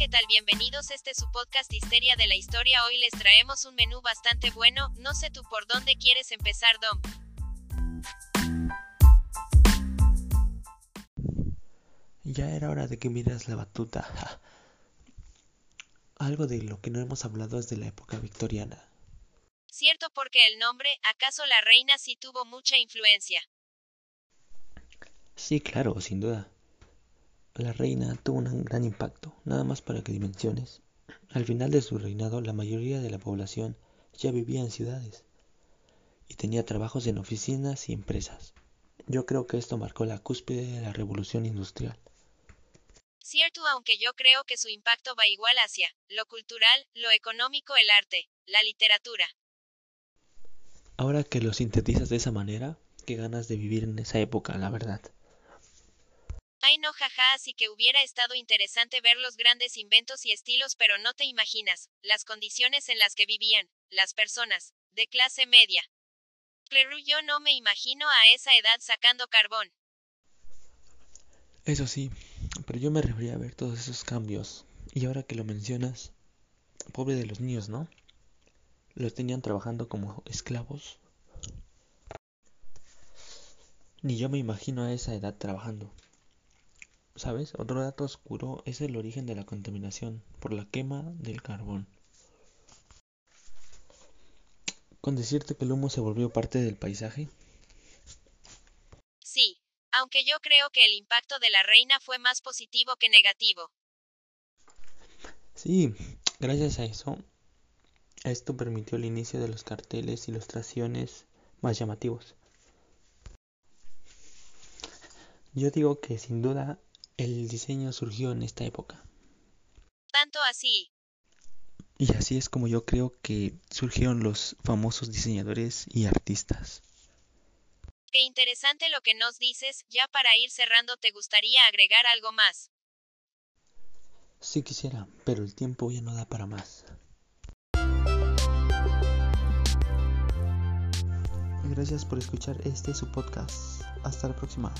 ¿qué tal? Bienvenidos, este es su podcast Histeria de la Historia. Hoy les traemos un menú bastante bueno, no sé tú por dónde quieres empezar, Dom. Ya era hora de que miras la batuta. Algo de lo que no hemos hablado es de la época victoriana. Cierto porque el nombre, ¿acaso la reina sí tuvo mucha influencia? Sí, claro, sin duda. La reina tuvo un gran impacto, nada más para que dimensiones. Al final de su reinado, la mayoría de la población ya vivía en ciudades y tenía trabajos en oficinas y empresas. Yo creo que esto marcó la cúspide de la revolución industrial. Cierto, aunque yo creo que su impacto va igual hacia lo cultural, lo económico, el arte, la literatura. Ahora que lo sintetizas de esa manera, qué ganas de vivir en esa época, la verdad. Ay no jaja, así que hubiera estado interesante ver los grandes inventos y estilos, pero no te imaginas, las condiciones en las que vivían, las personas, de clase media. Pero yo no me imagino a esa edad sacando carbón. Eso sí, pero yo me refería a ver todos esos cambios. Y ahora que lo mencionas, pobre de los niños, ¿no? Los tenían trabajando como esclavos. Ni yo me imagino a esa edad trabajando. ¿Sabes? Otro dato oscuro es el origen de la contaminación por la quema del carbón. ¿Con decirte que el humo se volvió parte del paisaje? Sí, aunque yo creo que el impacto de la reina fue más positivo que negativo. Sí, gracias a eso, esto permitió el inicio de los carteles, ilustraciones más llamativos. Yo digo que sin duda el diseño surgió en esta época. Tanto así. Y así es como yo creo que surgieron los famosos diseñadores y artistas. Qué interesante lo que nos dices, ya para ir cerrando, ¿te gustaría agregar algo más? Sí quisiera, pero el tiempo ya no da para más. Gracias por escuchar este su podcast. Hasta la próxima.